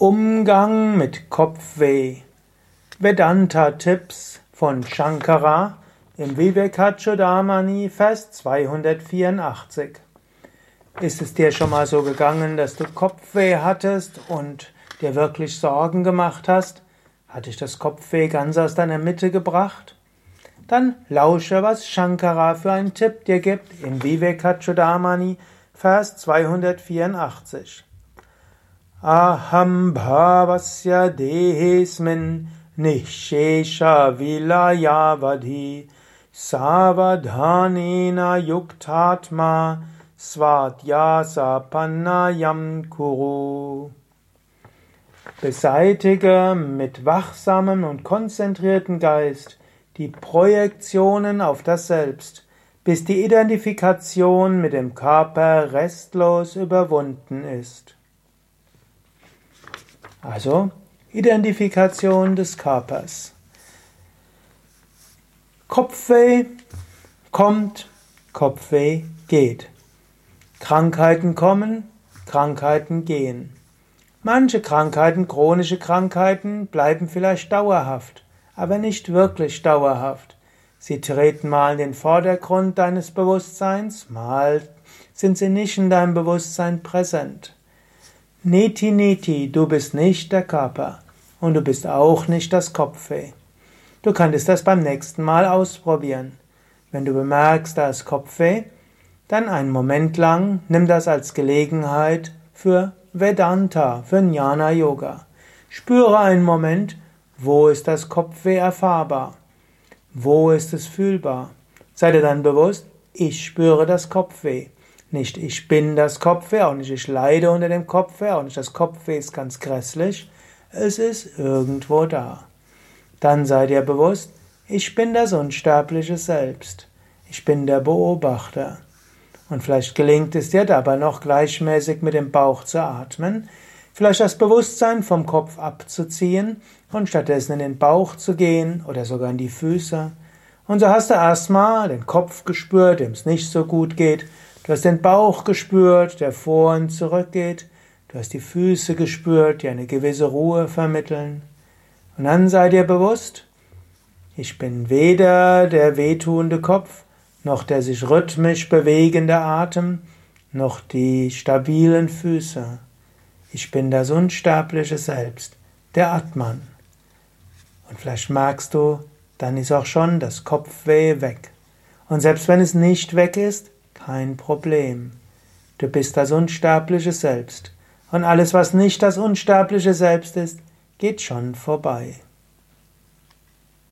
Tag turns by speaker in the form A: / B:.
A: Umgang mit Kopfweh. Vedanta-Tipps von Shankara im Vivekachudamani, Vers 284. Ist es dir schon mal so gegangen, dass du Kopfweh hattest und dir wirklich Sorgen gemacht hast? Hat dich das Kopfweh ganz aus deiner Mitte gebracht? Dann lausche, was Shankara für einen Tipp dir gibt im Vivekachudamani, Vers 284. Aham bhavasya dehesmin nishesha vilayavadhi savadhanena yuktatma svatyasa pannayam kuru. Beseitige mit wachsamem und konzentrierten Geist die Projektionen auf das Selbst, bis die Identifikation mit dem Körper restlos überwunden ist. Also Identifikation des Körpers. Kopfweh kommt, Kopfweh geht. Krankheiten kommen, Krankheiten gehen. Manche Krankheiten, chronische Krankheiten, bleiben vielleicht dauerhaft, aber nicht wirklich dauerhaft. Sie treten mal in den Vordergrund deines Bewusstseins, mal sind sie nicht in deinem Bewusstsein präsent. Neti Neti, du bist nicht der Körper und du bist auch nicht das Kopfweh. Du könntest das beim nächsten Mal ausprobieren. Wenn du bemerkst, da ist Kopfweh, dann einen Moment lang nimm das als Gelegenheit für Vedanta, für Jnana Yoga. Spüre einen Moment, wo ist das Kopfweh erfahrbar? Wo ist es fühlbar? Sei dir dann bewusst, ich spüre das Kopfweh. Nicht ich bin das Kopfweh, auch nicht ich leide unter dem Kopfweh, auch nicht das Kopfweh ist ganz grässlich. Es ist irgendwo da. Dann sei dir bewusst, ich bin das unsterbliche Selbst. Ich bin der Beobachter. Und vielleicht gelingt es dir dabei noch gleichmäßig mit dem Bauch zu atmen, vielleicht das Bewusstsein vom Kopf abzuziehen und stattdessen in den Bauch zu gehen oder sogar in die Füße. Und so hast du erstmal den Kopf gespürt, dem es nicht so gut geht, Du hast den Bauch gespürt, der vor und zurück geht. Du hast die Füße gespürt, die eine gewisse Ruhe vermitteln. Und dann sei dir bewusst, ich bin weder der wehtuende Kopf, noch der sich rhythmisch bewegende Atem, noch die stabilen Füße. Ich bin das unsterbliche Selbst, der Atman. Und vielleicht merkst du, dann ist auch schon das Kopfweh weg. Und selbst wenn es nicht weg ist, kein Problem. Du bist das unsterbliche Selbst. Und alles, was nicht das unsterbliche Selbst ist, geht schon vorbei.